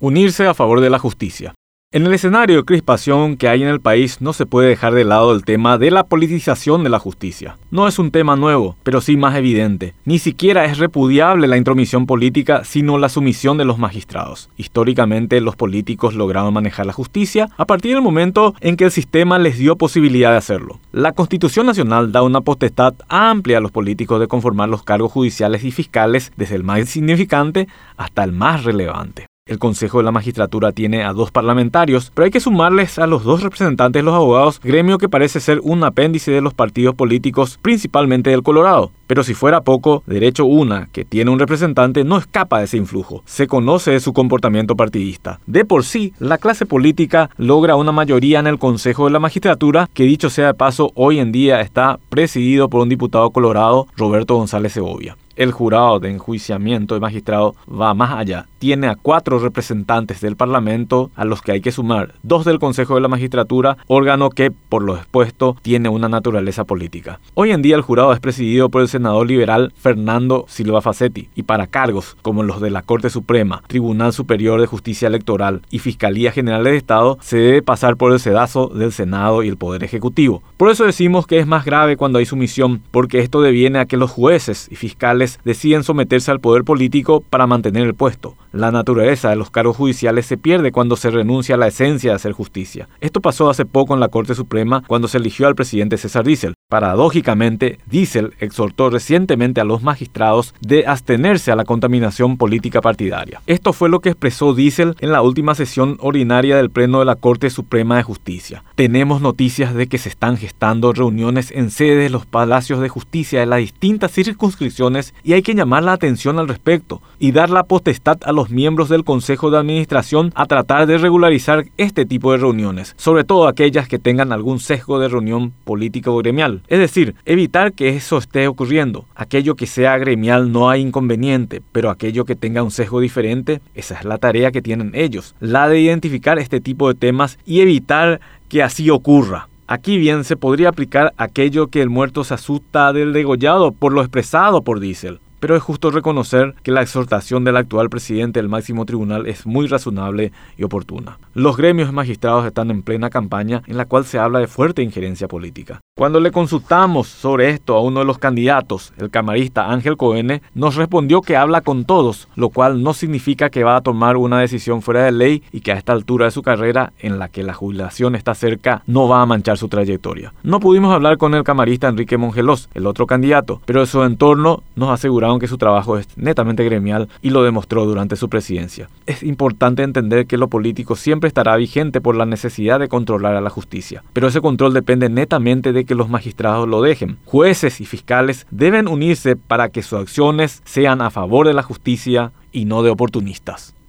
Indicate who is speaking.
Speaker 1: Unirse a favor de la justicia. En el escenario de crispación que hay en el país no se puede dejar de lado el tema de la politización de la justicia. No es un tema nuevo, pero sí más evidente. Ni siquiera es repudiable la intromisión política, sino la sumisión de los magistrados. Históricamente los políticos lograron manejar la justicia a partir del momento en que el sistema les dio posibilidad de hacerlo. La Constitución Nacional da una potestad amplia a los políticos de conformar los cargos judiciales y fiscales, desde el más insignificante hasta el más relevante. El Consejo de la Magistratura tiene a dos parlamentarios, pero hay que sumarles a los dos representantes de los abogados, gremio que parece ser un apéndice de los partidos políticos, principalmente del Colorado. Pero si fuera poco, Derecho Una, que tiene un representante, no escapa de ese influjo. Se conoce de su comportamiento partidista. De por sí, la clase política logra una mayoría en el Consejo de la Magistratura, que dicho sea de paso, hoy en día está presidido por un diputado colorado, Roberto González Segovia el jurado de enjuiciamiento de magistrado va más allá. Tiene a cuatro representantes del Parlamento a los que hay que sumar dos del Consejo de la Magistratura, órgano que, por lo expuesto, tiene una naturaleza política. Hoy en día el jurado es presidido por el senador liberal Fernando Silva Facetti y para cargos como los de la Corte Suprema, Tribunal Superior de Justicia Electoral y Fiscalía General del Estado se debe pasar por el sedazo del Senado y el Poder Ejecutivo. Por eso decimos que es más grave cuando hay sumisión, porque esto deviene a que los jueces y fiscales deciden someterse al poder político para mantener el puesto. La naturaleza de los cargos judiciales se pierde cuando se renuncia a la esencia de hacer justicia. Esto pasó hace poco en la Corte Suprema cuando se eligió al presidente César Diesel. Paradójicamente, Diesel exhortó recientemente a los magistrados de abstenerse a la contaminación política partidaria. Esto fue lo que expresó Diesel en la última sesión ordinaria del Pleno de la Corte Suprema de Justicia. Tenemos noticias de que se están gestando reuniones en sede de los palacios de justicia de las distintas circunscripciones y hay que llamar la atención al respecto y dar la potestad a los miembros del Consejo de Administración a tratar de regularizar este tipo de reuniones, sobre todo aquellas que tengan algún sesgo de reunión política o gremial. Es decir, evitar que eso esté ocurriendo. Aquello que sea gremial no hay inconveniente, pero aquello que tenga un sesgo diferente, esa es la tarea que tienen ellos, la de identificar este tipo de temas y evitar que así ocurra. Aquí bien se podría aplicar aquello que el muerto se asusta del degollado por lo expresado por Diesel pero es justo reconocer que la exhortación del actual presidente del máximo tribunal es muy razonable y oportuna. Los gremios magistrados están en plena campaña en la cual se habla de fuerte injerencia política. Cuando le consultamos sobre esto a uno de los candidatos, el camarista Ángel Cohen, nos respondió que habla con todos, lo cual no significa que va a tomar una decisión fuera de ley y que a esta altura de su carrera, en la que la jubilación está cerca, no va a manchar su trayectoria. No pudimos hablar con el camarista Enrique Mongelos, el otro candidato, pero de su entorno nos aseguraron que su trabajo es netamente gremial y lo demostró durante su presidencia. Es importante entender que lo político siempre estará vigente por la necesidad de controlar a la justicia, pero ese control depende netamente de que los magistrados lo dejen. Jueces y fiscales deben unirse para que sus acciones sean a favor de la justicia y no de oportunistas.